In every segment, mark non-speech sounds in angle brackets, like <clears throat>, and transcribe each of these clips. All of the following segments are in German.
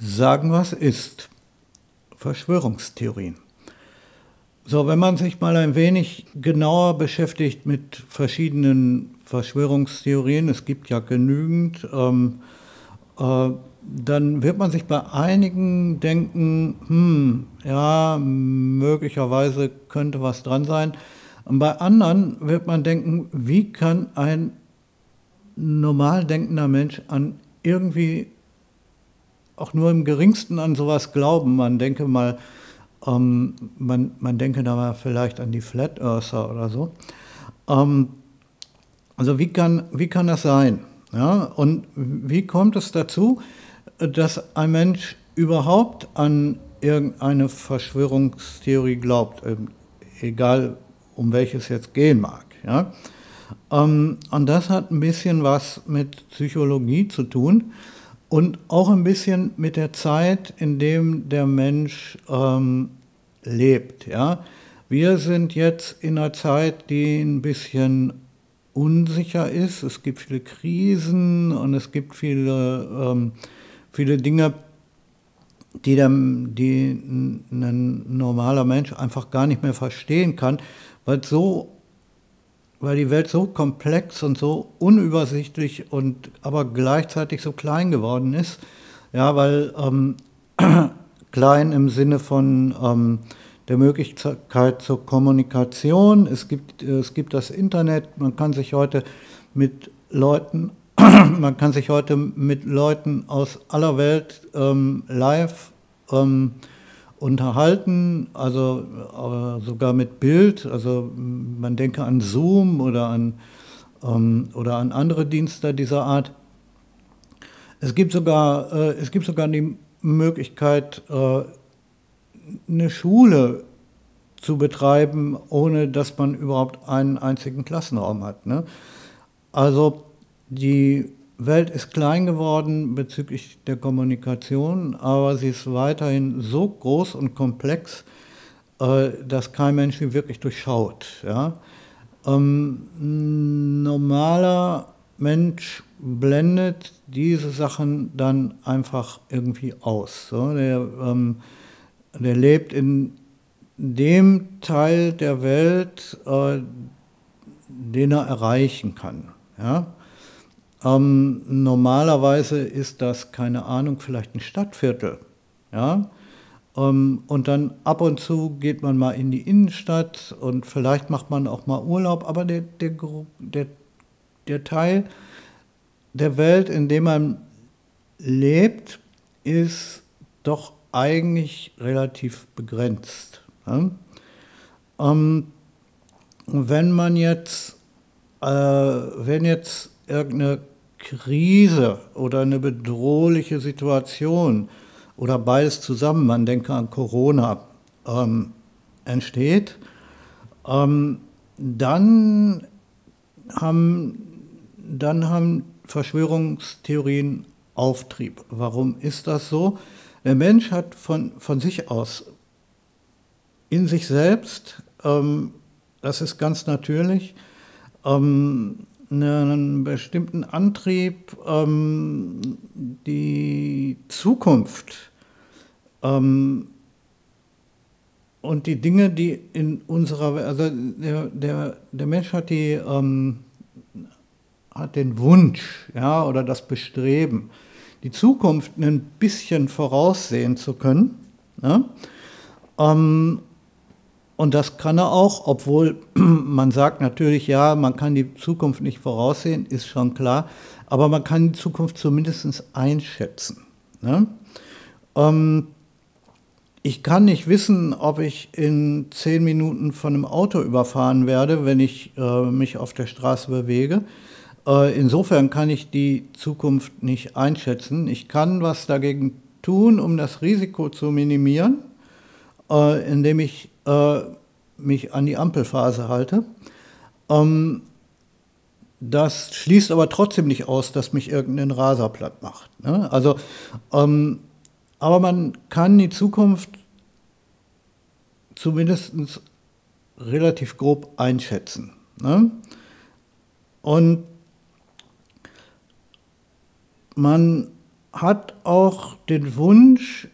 sagen, was ist. Verschwörungstheorien. So, wenn man sich mal ein wenig genauer beschäftigt mit verschiedenen Verschwörungstheorien, es gibt ja genügend, ähm, äh, dann wird man sich bei einigen denken, hm, ja, möglicherweise könnte was dran sein. Und bei anderen wird man denken, wie kann ein normal denkender Mensch an irgendwie auch nur im geringsten an sowas glauben. Man denke mal, ähm, man, man denke da mal vielleicht an die Flat Earther oder so. Ähm, also wie kann, wie kann das sein? Ja, und wie kommt es dazu, dass ein Mensch überhaupt an irgendeine Verschwörungstheorie glaubt, ähm, egal um welches jetzt gehen mag? Ja? Ähm, und das hat ein bisschen was mit Psychologie zu tun und auch ein bisschen mit der Zeit, in dem der Mensch ähm, lebt. Ja? Wir sind jetzt in einer Zeit, die ein bisschen unsicher ist. Es gibt viele Krisen und es gibt viele, ähm, viele Dinge, die, der, die ein normaler Mensch einfach gar nicht mehr verstehen kann, weil so weil die Welt so komplex und so unübersichtlich und aber gleichzeitig so klein geworden ist. Ja, weil ähm, <clears throat> klein im Sinne von ähm, der Möglichkeit zur Kommunikation. Es gibt, es gibt das Internet, man kann sich heute mit Leuten, <clears throat> man kann sich heute mit Leuten aus aller Welt ähm, live ähm, unterhalten, also äh, sogar mit Bild. Also man denke an Zoom oder an, ähm, oder an andere Dienste dieser Art. Es gibt sogar, äh, es gibt sogar die Möglichkeit, äh, eine Schule zu betreiben, ohne dass man überhaupt einen einzigen Klassenraum hat. Ne? Also die Welt ist klein geworden bezüglich der Kommunikation, aber sie ist weiterhin so groß und komplex, äh, dass kein Mensch sie wirklich durchschaut. Ja? Ähm, normaler Mensch blendet diese Sachen dann einfach irgendwie aus. So? Der, ähm, der lebt in dem Teil der Welt, äh, den er erreichen kann. Ja? Ähm, normalerweise ist das, keine Ahnung, vielleicht ein Stadtviertel. Ja? Ähm, und dann ab und zu geht man mal in die Innenstadt und vielleicht macht man auch mal Urlaub, aber der, der, der, der Teil der Welt, in dem man lebt, ist doch eigentlich relativ begrenzt. Ja? Ähm, wenn man jetzt, äh, wenn jetzt irgendeine Krise oder eine bedrohliche Situation oder beides zusammen, man denke an Corona, ähm, entsteht, ähm, dann, haben, dann haben Verschwörungstheorien Auftrieb. Warum ist das so? Der Mensch hat von, von sich aus in sich selbst, ähm, das ist ganz natürlich, ähm, einen bestimmten Antrieb, ähm, die Zukunft ähm, und die Dinge, die in unserer, also der, der, der Mensch hat die, ähm, hat den Wunsch, ja, oder das Bestreben, die Zukunft ein bisschen voraussehen zu können. Ja? Und das kann er auch, obwohl <clears throat> man sagt natürlich, ja, man kann die Zukunft nicht voraussehen, ist schon klar, aber man kann die Zukunft zumindest einschätzen. Ne? Ähm, ich kann nicht wissen, ob ich in zehn Minuten von einem Auto überfahren werde, wenn ich äh, mich auf der Straße bewege. Äh, insofern kann ich die Zukunft nicht einschätzen. Ich kann was dagegen tun, um das Risiko zu minimieren, äh, indem ich äh, mich an die Ampelphase halte. Ähm, das schließt aber trotzdem nicht aus, dass mich irgendein Raser platt macht. Ne? Also, ähm, aber man kann die Zukunft zumindest relativ grob einschätzen. Ne? Und man hat auch den Wunsch,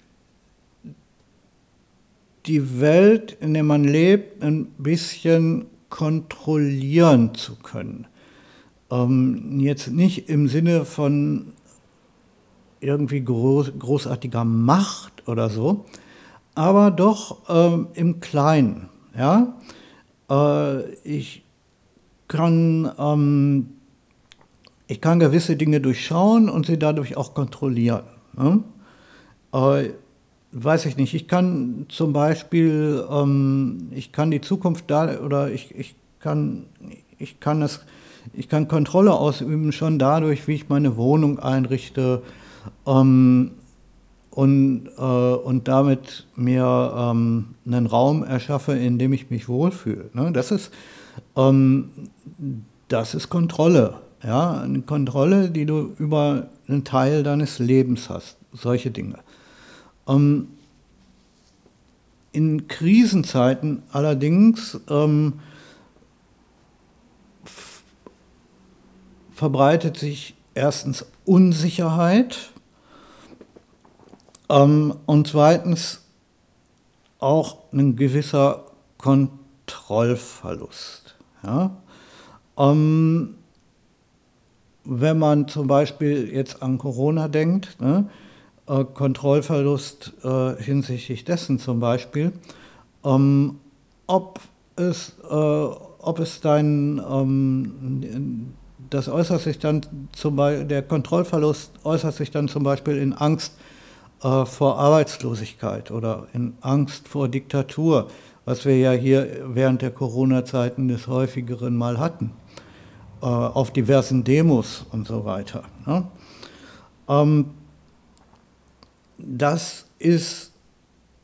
die Welt, in der man lebt, ein bisschen kontrollieren zu können. Ähm, jetzt nicht im Sinne von irgendwie groß, großartiger Macht oder so, aber doch ähm, im Kleinen. Ja? Äh, ich, kann, ähm, ich kann gewisse Dinge durchschauen und sie dadurch auch kontrollieren. Ne? Äh, weiß ich nicht, ich kann zum Beispiel, ähm, ich kann die Zukunft da oder ich, ich kann, ich kann es, ich kann Kontrolle ausüben schon dadurch, wie ich meine Wohnung einrichte ähm, und, äh, und damit mir ähm, einen Raum erschaffe, in dem ich mich wohlfühle. Ne? Das ist, ähm, das ist Kontrolle. Ja, eine Kontrolle, die du über einen Teil deines Lebens hast. Solche Dinge. Ähm, in Krisenzeiten allerdings ähm, verbreitet sich erstens Unsicherheit ähm, und zweitens auch ein gewisser Kontrollverlust. Ja? Ähm, wenn man zum Beispiel jetzt an Corona denkt, ne, äh, Kontrollverlust äh, hinsichtlich dessen zum Beispiel, ähm, ob, es, äh, ob es dein, ähm, das äußert sich dann zum Beispiel, der Kontrollverlust äußert sich dann zum Beispiel in Angst äh, vor Arbeitslosigkeit oder in Angst vor Diktatur, was wir ja hier während der Corona-Zeiten des häufigeren mal hatten, äh, auf diversen Demos und so weiter. Ne? Ähm, das ist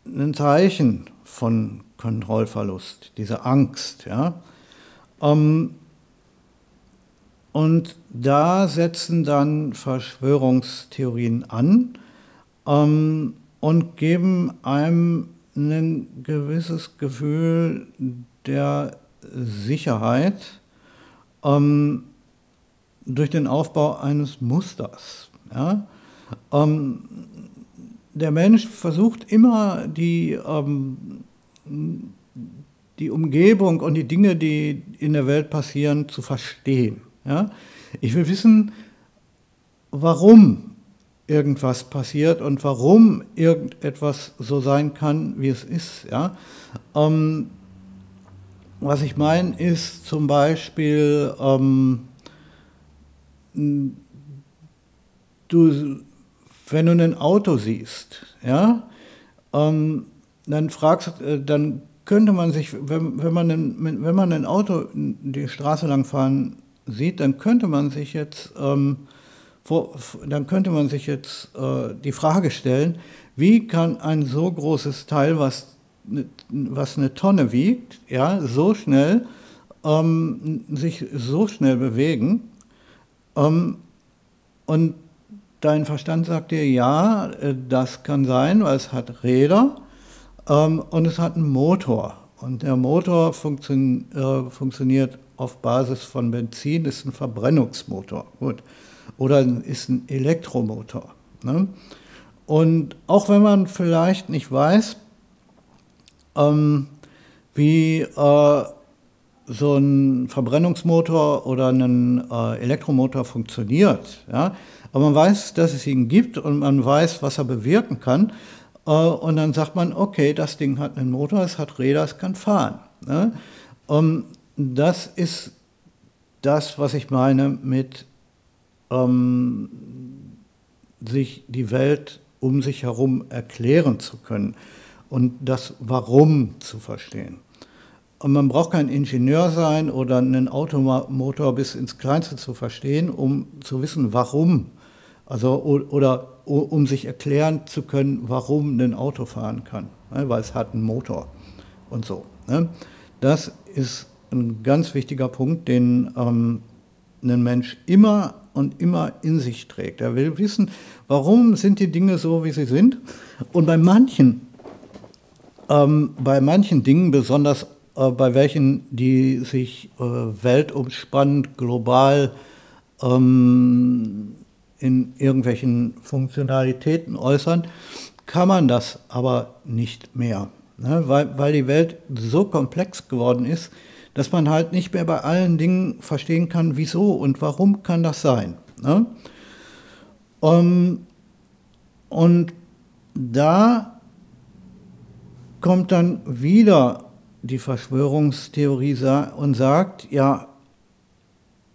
ein Zeichen von Kontrollverlust, diese Angst. Ja? Ähm, und da setzen dann Verschwörungstheorien an ähm, und geben einem ein gewisses Gefühl der Sicherheit ähm, durch den Aufbau eines Musters. Ja? Ähm, der Mensch versucht immer die, ähm, die Umgebung und die Dinge, die in der Welt passieren, zu verstehen. Ja? Ich will wissen, warum irgendwas passiert und warum irgendetwas so sein kann, wie es ist. Ja? Ähm, was ich meine, ist zum Beispiel, ähm, du wenn du ein Auto siehst, ja, ähm, dann fragst, äh, dann könnte man sich, wenn, wenn, man ein, wenn man ein Auto die Straße lang fahren sieht, dann könnte man sich jetzt, ähm, vor, dann könnte man sich jetzt äh, die Frage stellen, wie kann ein so großes Teil, was, was eine Tonne wiegt, ja, so schnell ähm, sich so schnell bewegen? Ähm, und Dein Verstand sagt dir, ja, äh, das kann sein, weil es hat Räder ähm, und es hat einen Motor. Und der Motor funktion, äh, funktioniert auf Basis von Benzin, ist ein Verbrennungsmotor. Gut. Oder ist ein Elektromotor. Ne? Und auch wenn man vielleicht nicht weiß, ähm, wie äh, so ein Verbrennungsmotor oder ein äh, Elektromotor funktioniert, ja, aber man weiß, dass es ihn gibt und man weiß, was er bewirken kann. Äh, und dann sagt man, okay, das Ding hat einen Motor, es hat Räder, es kann fahren. Ne? das ist das, was ich meine mit ähm, sich die Welt um sich herum erklären zu können und das Warum zu verstehen. Und man braucht kein Ingenieur sein oder einen Automotor bis ins Kleinste zu verstehen, um zu wissen, warum also, oder um sich erklären zu können, warum ein Auto fahren kann, ne, weil es hat einen Motor und so. Ne. Das ist ein ganz wichtiger Punkt, den ähm, ein Mensch immer und immer in sich trägt. Er will wissen, warum sind die Dinge so, wie sie sind. Und bei manchen, ähm, bei manchen Dingen, besonders äh, bei welchen, die sich äh, weltumspannend, global ähm, in irgendwelchen Funktionalitäten äußern, kann man das aber nicht mehr, ne? weil, weil die Welt so komplex geworden ist, dass man halt nicht mehr bei allen Dingen verstehen kann, wieso und warum kann das sein. Ne? Um, ähm, und da kommt dann wieder die Verschwörungstheorie und sagt, ja,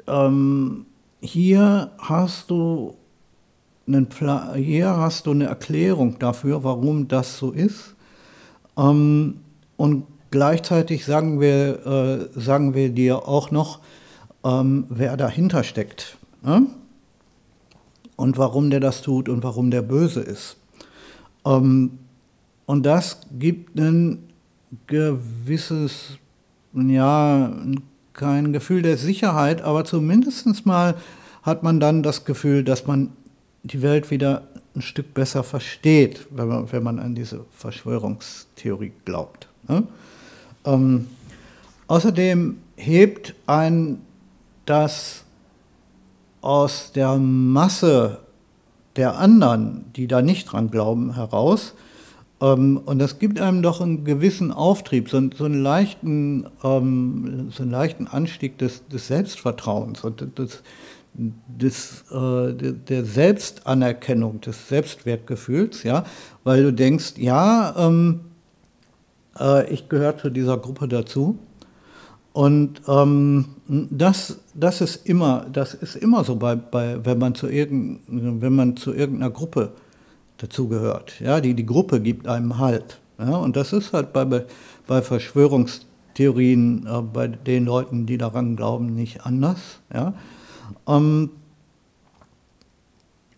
ähm, hier hast du einen hier hast du eine Erklärung dafür, warum das so ist. Ähm, und gleichzeitig sagen wir, äh, sagen wir dir auch noch, ähm, wer dahinter steckt. Ne? Und warum der das tut und warum der böse ist. Ähm, und das gibt ein gewisses, ja, kein Gefühl der Sicherheit, aber zumindest mal hat man dann das Gefühl, dass man die Welt wieder ein Stück besser versteht, wenn man, wenn man an diese Verschwörungstheorie glaubt. Ne? Ähm, außerdem hebt ein das aus der Masse der anderen, die da nicht dran glauben, heraus, ähm, und das gibt einem doch einen gewissen Auftrieb, so, so einen, leichten, ähm, so einen leichten Anstieg des, des Selbstvertrauens und des, des, äh, der Selbstanerkennung, des Selbstwertgefühls, ja, weil du denkst, ja, ähm, äh, ich gehöre zu dieser Gruppe dazu. Und ähm, das, das, ist immer, das ist immer so, bei, bei, wenn, man zu wenn man zu irgendeiner Gruppe dazugehört. Ja, die, die Gruppe gibt einem Halt. Ja, und das ist halt bei, bei Verschwörungstheorien, äh, bei den Leuten, die daran glauben, nicht anders. Ja. Ähm,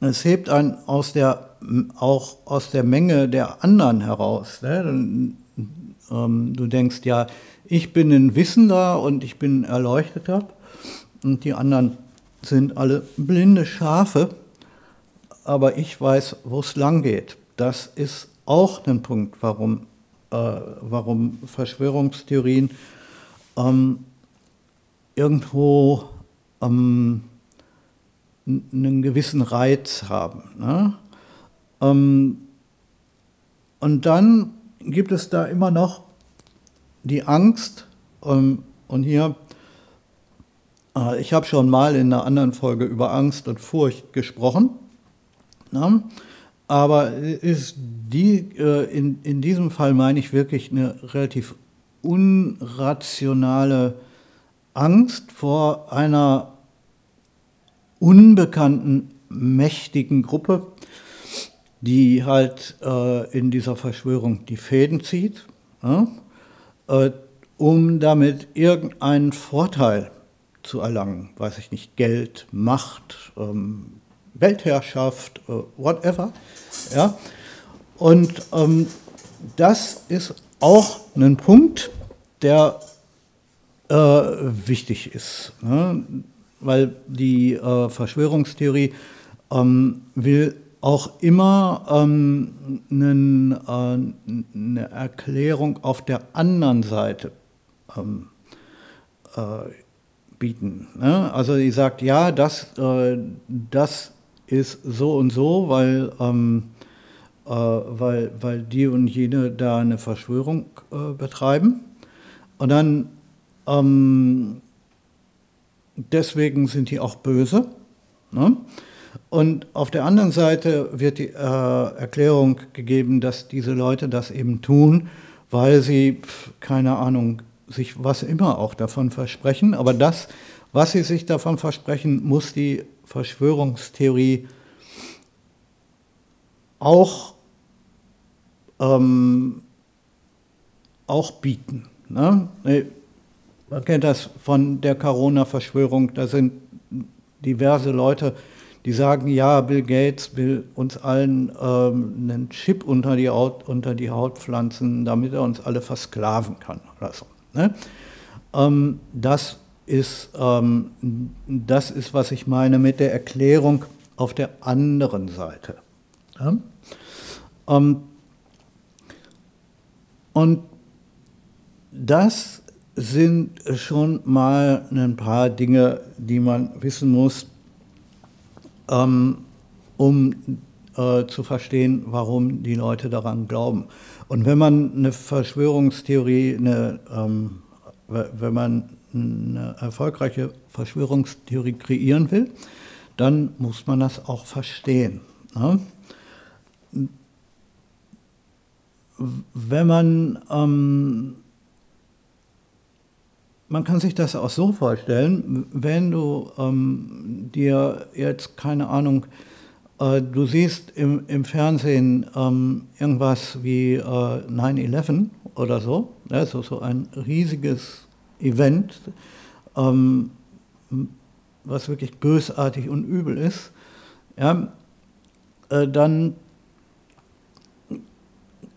es hebt einen aus der, auch aus der Menge der anderen heraus. Ne? Ähm, du denkst, ja, ich bin ein Wissender und ich bin ein Erleuchteter und die anderen sind alle blinde Schafe aber ich weiß, wo es lang geht. Das ist auch ein Punkt, warum, äh, warum Verschwörungstheorien ähm, irgendwo ähm, einen gewissen Reiz haben. Ne? Ähm, und dann gibt es da immer noch die Angst, ähm, und hier, äh, ich habe schon mal in einer anderen Folge über Angst und Furcht gesprochen. Ne? Aber ist die, äh, in, in diesem Fall meine ich wirklich eine relativ unrationale Angst vor einer unbekannten, mächtigen Gruppe, die halt äh, in dieser Verschwörung die Fäden zieht, ja, äh, um damit irgendeinen Vorteil zu erlangen, weiß ich nicht, Geld, Macht, ähm, Weltherrschaft, äh, whatever. Ja? Und ähm, das ist auch ein Punkt, der äh, wichtig ist, ne? weil die äh, Verschwörungstheorie ähm, will auch immer ähm, einen, äh, eine Erklärung auf der anderen Seite ähm, äh, bieten. Ne? Also die sagt, ja, das, äh, das ist so und so, weil, ähm, äh, weil, weil die und jene da eine Verschwörung äh, betreiben. Und dann, ähm, deswegen sind die auch böse. Ne? Und auf der anderen Seite wird die äh, Erklärung gegeben, dass diese Leute das eben tun, weil sie, keine Ahnung, sich was immer auch davon versprechen. Aber das, was sie sich davon versprechen, muss die Verschwörungstheorie auch, ähm, auch bieten. Ne? Man kennt das von der Corona-Verschwörung, da sind diverse Leute, die sagen, ja, Bill Gates will uns allen ähm, einen Chip unter die, Haut, unter die Haut pflanzen, damit er uns alle versklaven kann oder so. Ne? Ähm, das ist, ähm, das ist, was ich meine mit der Erklärung auf der anderen Seite. Ja? Ähm, und das sind schon mal ein paar Dinge, die man wissen muss. Ähm, um äh, zu verstehen, warum die Leute daran glauben. Und wenn man eine Verschwörungstheorie, eine, ähm, wenn man eine erfolgreiche Verschwörungstheorie kreieren will, dann muss man das auch verstehen. Ne? Wenn man, ähm, man kann sich das auch so vorstellen, wenn du ähm, dir jetzt, keine Ahnung, äh, du siehst im, im Fernsehen ähm, irgendwas wie äh, 9-11 oder so, also so ein riesiges Event, ähm, was wirklich bösartig und übel ist, ja, äh, dann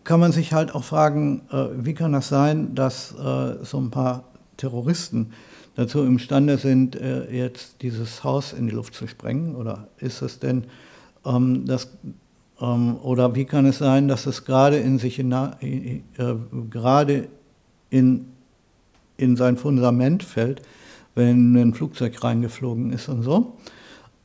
kann man sich halt auch fragen, äh, wie kann das sein, dass äh, so ein paar Terroristen dazu imstande sind, äh, jetzt dieses Haus in die Luft zu sprengen? Oder ist es denn ähm, das, ähm, oder wie kann es sein, dass es gerade in sich in, äh, gerade in, in sein Fundament fällt, wenn ein Flugzeug reingeflogen ist und so?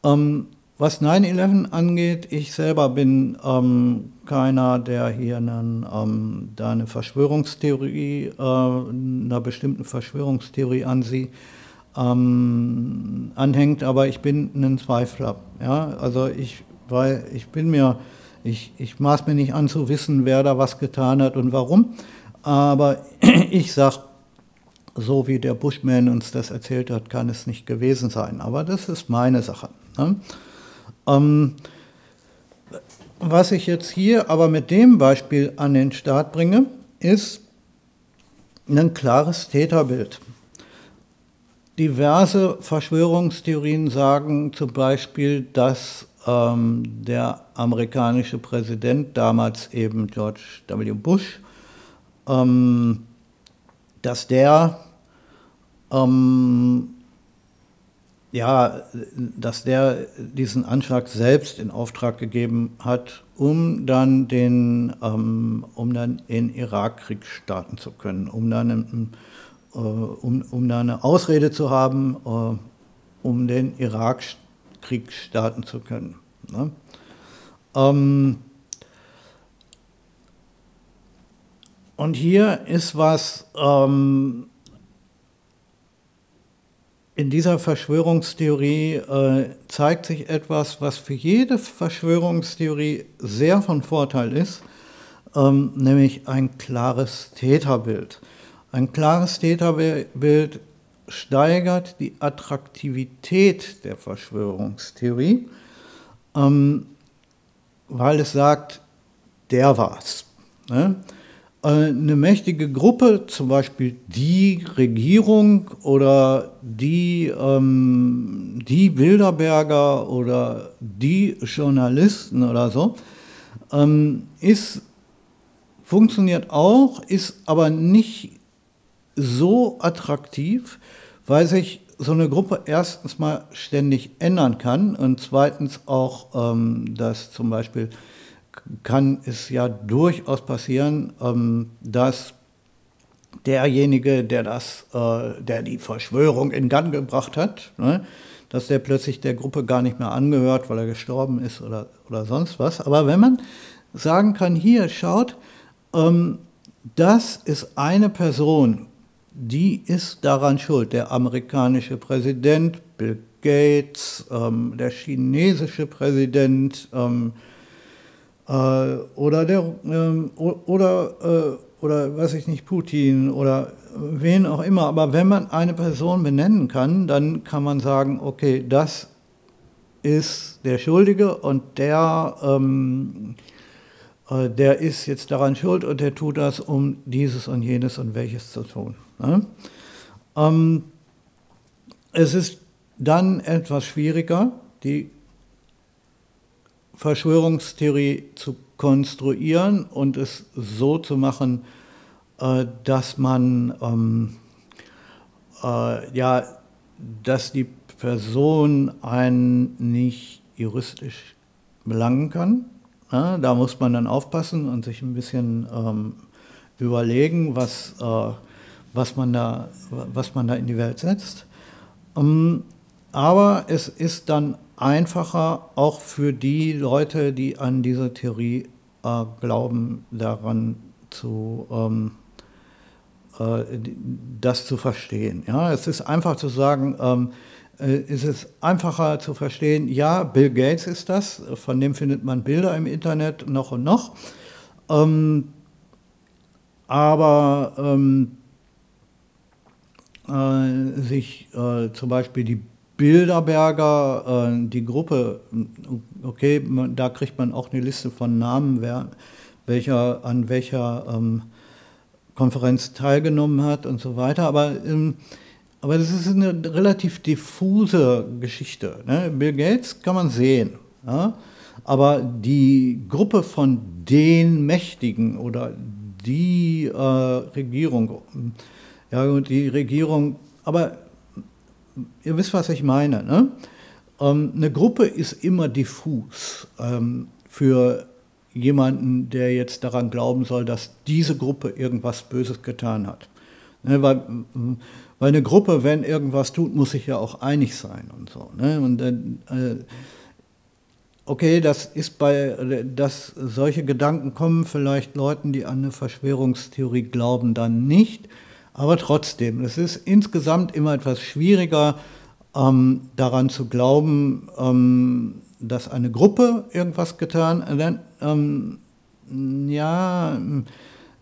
Ähm, was 9-11 angeht, ich selber bin ähm, keiner, der hier einen, ähm, da eine Verschwörungstheorie, äh, einer bestimmten Verschwörungstheorie ansieht, ähm, anhängt, aber ich bin ein Zweifler. Ja? Also ich, weil ich bin mir, ich, ich maß mir nicht an zu wissen, wer da was getan hat und warum, aber <clears throat> ich sage, so wie der Bushman uns das erzählt hat, kann es nicht gewesen sein. Aber das ist meine Sache. Ne? Ähm, was ich jetzt hier aber mit dem Beispiel an den Start bringe, ist ein klares Täterbild. Diverse Verschwörungstheorien sagen zum Beispiel, dass ähm, der amerikanische Präsident, damals eben George W. Bush, ähm, dass der ähm, ja, dass der diesen Anschlag selbst in Auftrag gegeben hat, um dann den, ähm, um dann den Irakkrieg starten zu können, um dann, äh, um, um dann eine Ausrede zu haben, äh, um den Irakkrieg starten zu können. Ne? Ähm, und hier ist was, ähm, in dieser Verschwörungstheorie äh, zeigt sich etwas, was für jede Verschwörungstheorie sehr von Vorteil ist, ähm, nämlich ein klares Täterbild. Ein klares Täterbild steigert die Attraktivität der Verschwörungstheorie, ähm, weil es sagt, der war's. Ne? Eine mächtige Gruppe, zum Beispiel die Regierung oder die, ähm, die Bilderberger oder die Journalisten oder so, ähm, ist, funktioniert auch, ist aber nicht so attraktiv, weil sich so eine Gruppe erstens mal ständig ändern kann und zweitens auch, ähm, dass zum Beispiel kann es ja durchaus passieren, ähm, dass derjenige, der das, äh, der die Verschwörung in Gang gebracht hat, ne, dass der plötzlich der Gruppe gar nicht mehr angehört, weil er gestorben ist oder, oder sonst was. Aber wenn man sagen kann, hier schaut, ähm, das ist eine Person, die ist daran schuld. Der amerikanische Präsident, Bill Gates, ähm, der chinesische Präsident, ähm, äh, oder, der, ähm, oder, äh, oder weiß ich nicht, Putin oder wen auch immer. Aber wenn man eine Person benennen kann, dann kann man sagen, okay, das ist der Schuldige und der, ähm, äh, der ist jetzt daran schuld und der tut das, um dieses und jenes und welches zu tun. Ne? Ähm, es ist dann etwas schwieriger, die Verschwörungstheorie zu konstruieren und es so zu machen, äh, dass man ähm, äh, ja, dass die Person einen nicht juristisch belangen kann. Ja, da muss man dann aufpassen und sich ein bisschen ähm, überlegen, was, äh, was, man da, was man da in die Welt setzt. Ähm, aber es ist dann einfacher, auch für die Leute, die an diese Theorie äh, glauben, daran zu, ähm, äh, das zu verstehen. Ja, es ist einfach zu sagen, ähm, äh, ist es einfacher zu verstehen, ja, Bill Gates ist das, von dem findet man Bilder im Internet noch und noch. Ähm, aber ähm, äh, sich äh, zum Beispiel die Bilderberger, äh, die Gruppe, okay, man, da kriegt man auch eine Liste von Namen, wer, welcher an welcher ähm, Konferenz teilgenommen hat und so weiter. Aber, ähm, aber das ist eine relativ diffuse Geschichte. Ne? Bill Gates kann man sehen. Ja? Aber die Gruppe von den Mächtigen oder die äh, Regierung, ja, die Regierung, aber ihr wisst, was ich meine. Ne? Ähm, eine Gruppe ist immer diffus ähm, für jemanden, der jetzt daran glauben soll, dass diese Gruppe irgendwas Böses getan hat. Ne, weil, weil eine Gruppe, wenn irgendwas tut, muss sich ja auch einig sein und so. Ne? Und äh, okay, das ist bei, dass solche Gedanken kommen vielleicht Leuten, die an eine Verschwörungstheorie glauben, dann nicht. Aber trotzdem, es ist insgesamt immer etwas schwieriger, ähm, daran zu glauben, ähm, dass eine Gruppe irgendwas getan, äh, ähm, ja,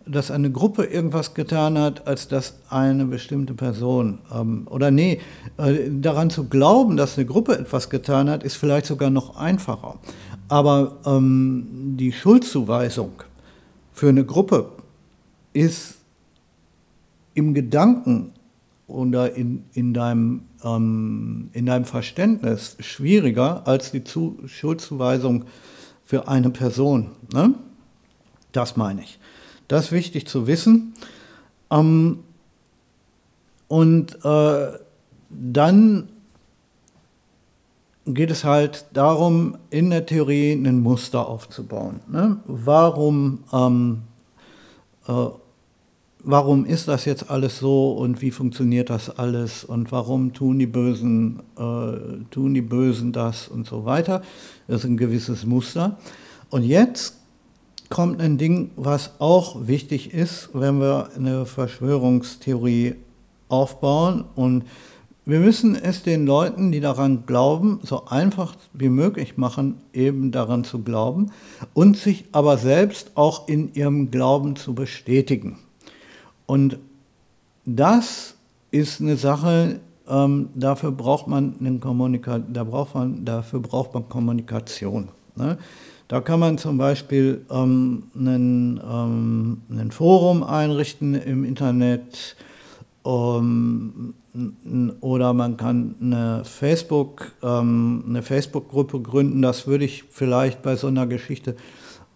dass eine Gruppe irgendwas getan hat, als dass eine bestimmte Person, ähm, oder nee, äh, daran zu glauben, dass eine Gruppe etwas getan hat, ist vielleicht sogar noch einfacher. Aber ähm, die Schuldzuweisung für eine Gruppe ist im Gedanken oder in, in, deinem, ähm, in deinem Verständnis schwieriger als die Zu Schuldzuweisung für eine Person. Ne? Das meine ich. Das ist wichtig zu wissen. Ähm, und äh, dann geht es halt darum, in der Theorie ein Muster aufzubauen. Ne? Warum, ähm, äh, warum ist das jetzt alles so und wie funktioniert das alles und warum tun die Bösen, äh, tun die Bösen das und so weiter. Das ist ein gewisses Muster. Und jetzt kommt ein Ding, was auch wichtig ist, wenn wir eine Verschwörungstheorie aufbauen. Und wir müssen es den Leuten, die daran glauben, so einfach wie möglich machen, eben daran zu glauben und sich aber selbst auch in ihrem Glauben zu bestätigen. Und das ist eine Sache, ähm, dafür braucht man einen Kommunika da braucht man, dafür braucht man Kommunikation. Ne? Da kann man zum Beispiel ähm, einen, ähm, ein Forum einrichten im Internet ähm, oder man kann eine Facebook, ähm, eine Facebook-Gruppe gründen. Das würde ich vielleicht bei so einer Geschichte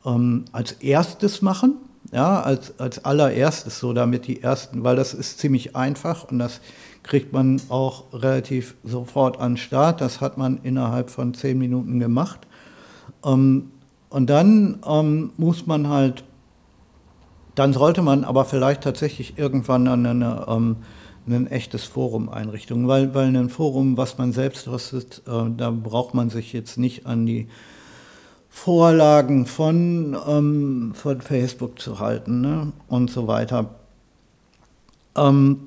ähm, als erstes machen, ja, als, als allererstes, so damit die ersten, weil das ist ziemlich einfach und das kriegt man auch relativ sofort an Start. Das hat man innerhalb von zehn Minuten gemacht. Ähm, und dann ähm, muss man halt, dann sollte man aber vielleicht tatsächlich irgendwann eine, eine, ähm, ein echtes Forum einrichten, weil, weil ein Forum, was man selbst hostet, äh, da braucht man sich jetzt nicht an die Vorlagen von, ähm, von Facebook zu halten ne? und so weiter. Ähm,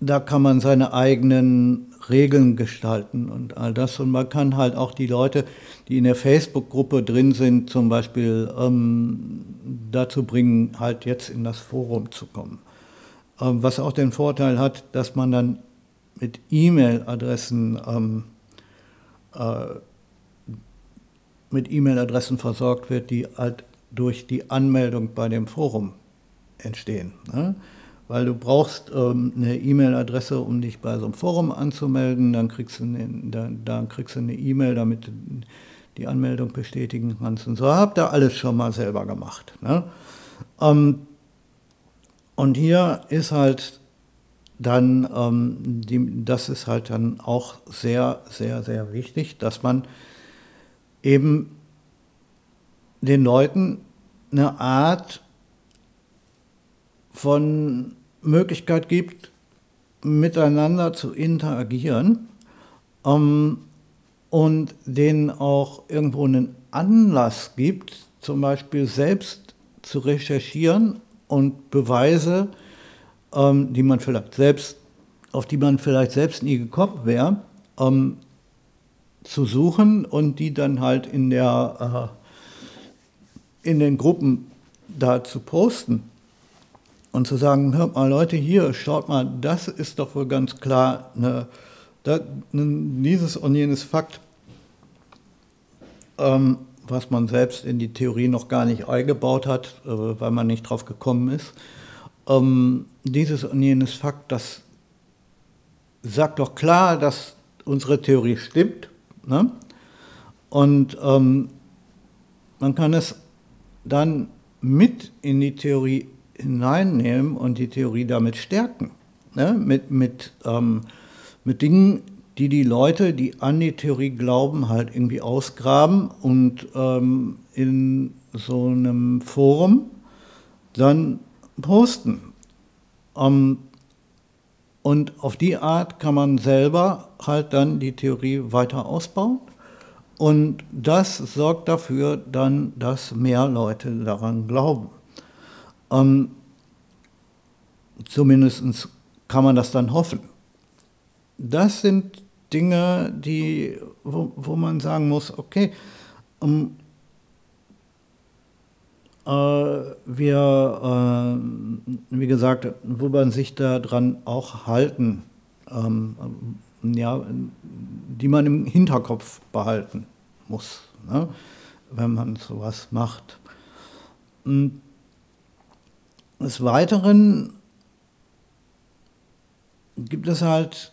da kann man seine eigenen Regeln gestalten und all das. Und man kann halt auch die Leute, die in der Facebook-Gruppe drin sind, zum Beispiel ähm, dazu bringen, halt jetzt in das Forum zu kommen. Ähm, was auch den Vorteil hat, dass man dann mit E-Mail-Adressen ähm, äh, mit E-Mail-Adressen versorgt wird, die halt durch die Anmeldung bei dem Forum entstehen. Ne? weil du brauchst ähm, eine E-Mail-Adresse, um dich bei so einem Forum anzumelden. Dann kriegst du eine, dann, dann kriegst du eine E-Mail, damit du die Anmeldung bestätigen kannst. Und so habt ihr alles schon mal selber gemacht. Ne? Ähm, und hier ist halt dann, ähm, die, das ist halt dann auch sehr, sehr, sehr wichtig, dass man eben den Leuten eine Art von Möglichkeit gibt, miteinander zu interagieren. Ähm, und denen auch irgendwo einen Anlass gibt, zum Beispiel selbst zu recherchieren und Beweise, ähm, die man vielleicht selbst, auf die man vielleicht selbst nie gekommen wäre, ähm, zu suchen und die dann halt in, der, äh, in den Gruppen da zu posten und zu sagen, hört mal Leute hier, schaut mal, das ist doch wohl ganz klar eine, das, dieses und jenes Fakt, ähm, was man selbst in die Theorie noch gar nicht eingebaut hat, äh, weil man nicht drauf gekommen ist. Ähm, dieses und jenes Fakt, das sagt doch klar, dass unsere Theorie stimmt Ne? Und ähm, man kann es dann mit in die Theorie hineinnehmen und die Theorie damit stärken. Ne? Mit, mit, ähm, mit Dingen, die die Leute, die an die Theorie glauben, halt irgendwie ausgraben und ähm, in so einem Forum dann posten. Ähm, und auf die Art kann man selber halt dann die Theorie weiter ausbauen. Und das sorgt dafür dann, dass mehr Leute daran glauben. Ähm, Zumindest kann man das dann hoffen. Das sind Dinge, die, wo, wo man sagen muss, okay, um, äh, wir, äh, wie gesagt, wo man sich daran auch halten, ähm, ja, die man im Hinterkopf behalten muss, ne, wenn man sowas macht. Des Weiteren gibt es halt,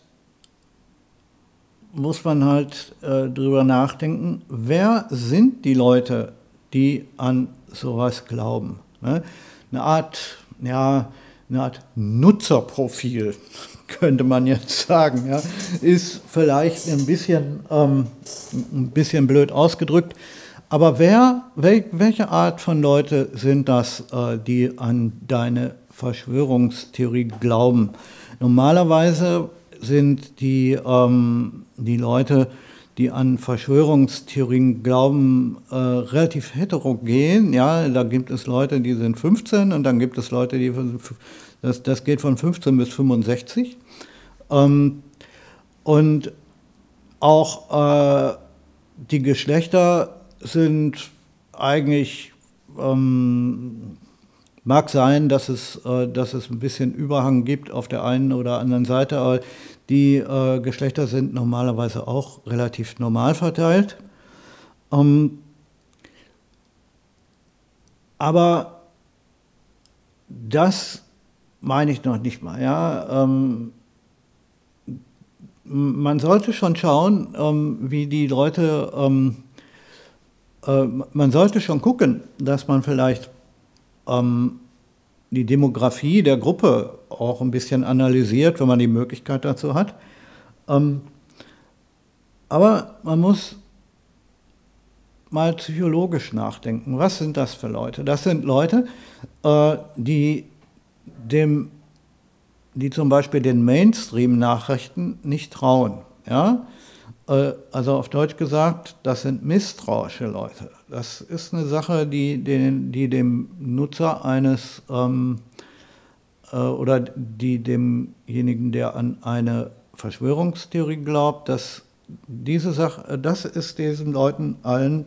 muss man halt äh, drüber nachdenken, wer sind die Leute, die an sowas glauben. Ne? Eine Art, ja, eine Art Nutzerprofil, könnte man jetzt sagen, ja, ist vielleicht ein bisschen, ähm, ein bisschen blöd ausgedrückt. Aber wer, wel, welche Art von Leute sind das, äh, die an deine Verschwörungstheorie glauben? Normalerweise sind die, ähm, die Leute, die an Verschwörungstheorien glauben, äh, relativ heterogen. Ja, da gibt es Leute, die sind 15 und dann gibt es Leute, die das, das geht von 15 bis 65. Ähm, und auch äh, die Geschlechter sind eigentlich, ähm, mag sein, dass es, äh, dass es ein bisschen Überhang gibt auf der einen oder anderen Seite, aber die äh, Geschlechter sind normalerweise auch relativ normal verteilt. Ähm, aber das meine ich noch nicht mal. Ja? Ähm, man sollte schon schauen, ähm, wie die Leute, ähm, äh, man sollte schon gucken, dass man vielleicht ähm, die Demografie der Gruppe auch ein bisschen analysiert, wenn man die Möglichkeit dazu hat. Ähm, aber man muss mal psychologisch nachdenken. Was sind das für Leute? Das sind Leute, äh, die dem, die zum Beispiel den Mainstream-Nachrichten nicht trauen. Ja? Äh, also auf Deutsch gesagt, das sind misstrauische Leute. Das ist eine Sache, die, den, die dem Nutzer eines ähm, äh, oder die demjenigen, der an eine Verschwörungstheorie glaubt, dass diese Sache, das ist diesen Leuten allen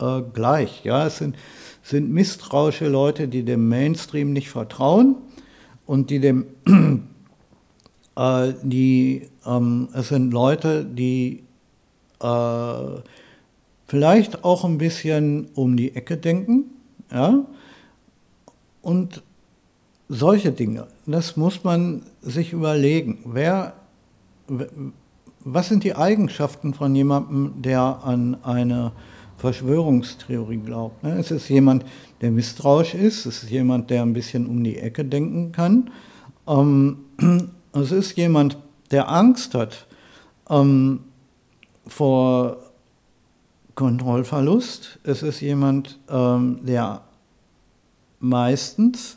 äh, gleich. Ja? Es sind, sind misstrauische Leute, die dem Mainstream nicht vertrauen und die dem <clears throat> äh, die, ähm, es sind Leute, die äh, vielleicht auch ein bisschen um die Ecke denken, ja, und solche Dinge. Das muss man sich überlegen. Wer, was sind die Eigenschaften von jemandem, der an eine Verschwörungstheorie glaubt? Ne? Es ist jemand, der misstrauisch ist, es ist jemand, der ein bisschen um die Ecke denken kann. Ähm, <clears throat> es ist jemand, der Angst hat ähm, vor Kontrollverlust. Es ist jemand, ähm, der meistens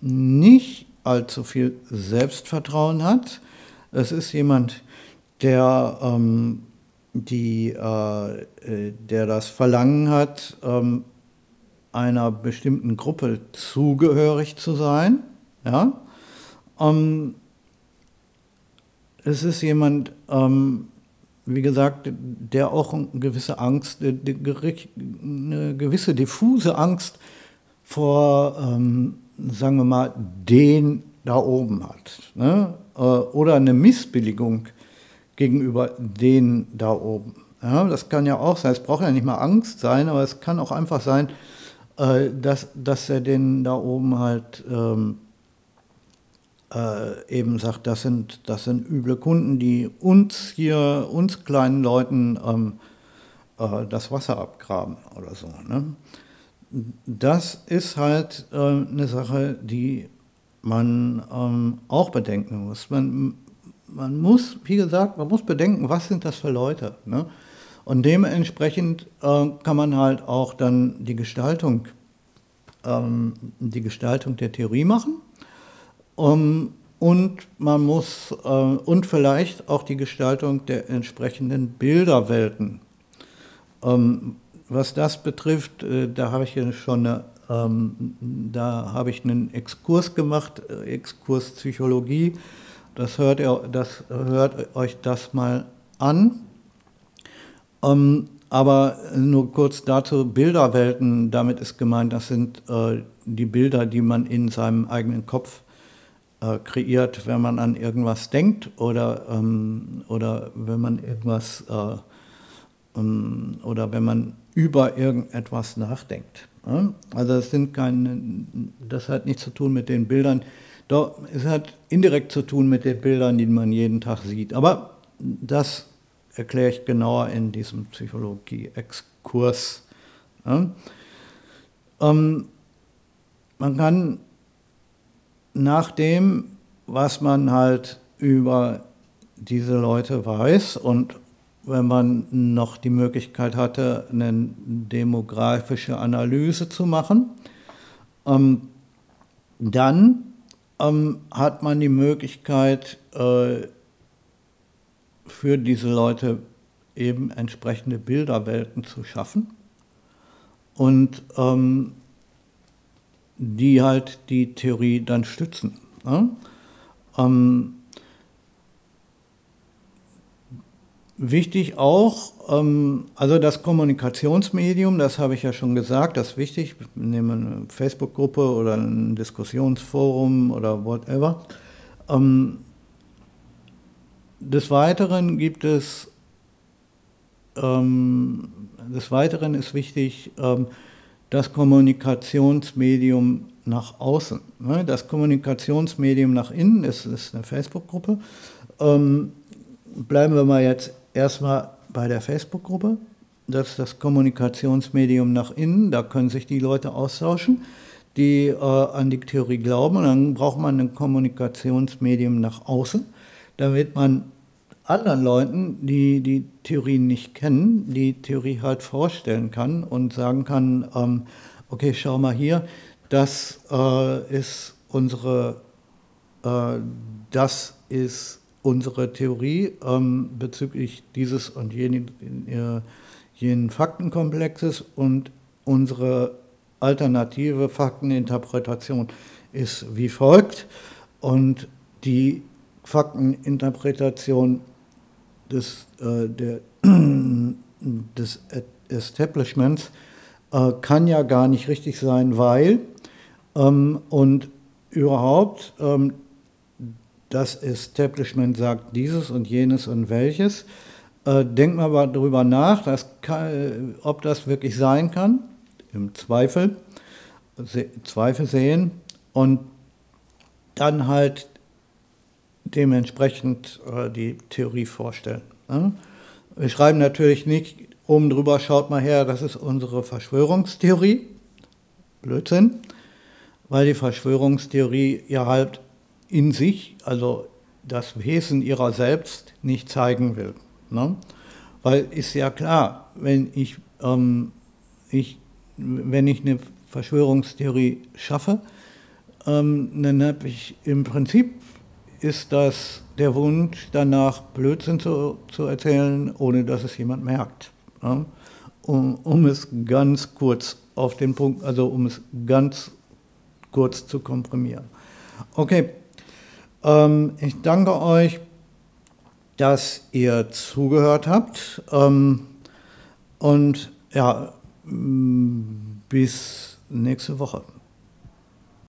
nicht allzu viel Selbstvertrauen hat. Es ist jemand, der die, äh, der das Verlangen hat, ähm, einer bestimmten Gruppe zugehörig zu sein. Ja? Ähm, es ist jemand, ähm, wie gesagt, der auch eine gewisse Angst, eine gewisse diffuse Angst vor, sagen wir mal, den da oben hat. Ne? Äh, oder eine Missbilligung gegenüber den da oben. Ja, das kann ja auch sein, es braucht ja nicht mal Angst sein, aber es kann auch einfach sein, äh, dass, dass er den da oben halt ähm, äh, eben sagt, das sind, das sind üble Kunden, die uns hier, uns kleinen Leuten ähm, äh, das Wasser abgraben oder so. Ne? Das ist halt äh, eine Sache, die man ähm, auch bedenken muss. Man, man muss, wie gesagt, man muss bedenken, was sind das für Leute. Ne? Und dementsprechend äh, kann man halt auch dann die Gestaltung, ähm, die Gestaltung der Theorie machen. Um, und man muss äh, und vielleicht auch die Gestaltung der entsprechenden Bilderwelten. Ähm, was das betrifft, äh, da habe ich ja schon eine, ähm, da habe ich einen Exkurs gemacht, äh, Exkurs Psychologie. Das hört, ihr, das hört euch das mal an. Ähm, aber nur kurz dazu, Bilderwelten, damit ist gemeint, das sind äh, die Bilder, die man in seinem eigenen Kopf äh, kreiert, wenn man an irgendwas denkt oder, ähm, oder wenn man irgendwas äh, ähm, oder wenn man über irgendetwas nachdenkt. Ja? Also das sind keine, das hat nichts zu tun mit den Bildern. Doch, es hat indirekt zu tun mit den Bildern, die man jeden Tag sieht. Aber das erkläre ich genauer in diesem Psychologie-Exkurs. Ja? Ähm, man kann nach dem, was man halt über diese Leute weiß und wenn man noch die Möglichkeit hatte, eine demografische Analyse zu machen, ähm, dann ähm, hat man die Möglichkeit, äh, für diese Leute eben entsprechende Bilderwelten zu schaffen und ähm, die halt die Theorie dann stützen. Ne? Ähm, wichtig auch, ähm, also das Kommunikationsmedium, das habe ich ja schon gesagt, das ist wichtig. Nehmen eine Facebook-Gruppe oder ein Diskussionsforum oder whatever. Ähm, des Weiteren gibt es, ähm, des Weiteren ist wichtig, das Kommunikationsmedium nach außen. Ne? Das Kommunikationsmedium nach innen ist, ist eine Facebook-Gruppe. Bleiben wir mal jetzt erstmal bei der Facebook-Gruppe. Das ist das Kommunikationsmedium nach innen. Da können sich die Leute austauschen, die äh, an die Theorie glauben. Und dann braucht man ein Kommunikationsmedium nach außen, damit man anderen Leuten, die die Theorie nicht kennen, die Theorie halt vorstellen kann und sagen kann, ähm, okay, schau mal hier, das äh, ist unsere, äh, das ist unsere Theorie ähm, bezüglich dieses und jenen, äh, jenen Faktenkomplexes und unsere alternative Fakteninterpretation ist wie folgt. Und die Fakteninterpretation des, äh, der, <clears throat> des Establishments äh, kann ja gar nicht richtig sein, weil ähm, und überhaupt ähm, das Establishment sagt dieses und jenes und welches. Äh, denkt aber darüber nach, kann, ob das wirklich sein kann, im Zweifel, Zweifel sehen und dann halt dementsprechend äh, die Theorie vorstellen. Ne? Wir schreiben natürlich nicht oben drüber, schaut mal her, das ist unsere Verschwörungstheorie. Blödsinn, weil die Verschwörungstheorie ja halt in sich, also das Wesen ihrer selbst, nicht zeigen will. Ne? Weil ist ja klar, wenn ich, ähm, ich, wenn ich eine Verschwörungstheorie schaffe, ähm, dann habe ich im Prinzip ist das der Wunsch danach, Blödsinn zu, zu erzählen, ohne dass es jemand merkt. Ne? Um, um es ganz kurz auf den Punkt, also um es ganz kurz zu komprimieren. Okay, ähm, ich danke euch, dass ihr zugehört habt. Ähm, und ja, mm, bis nächste Woche.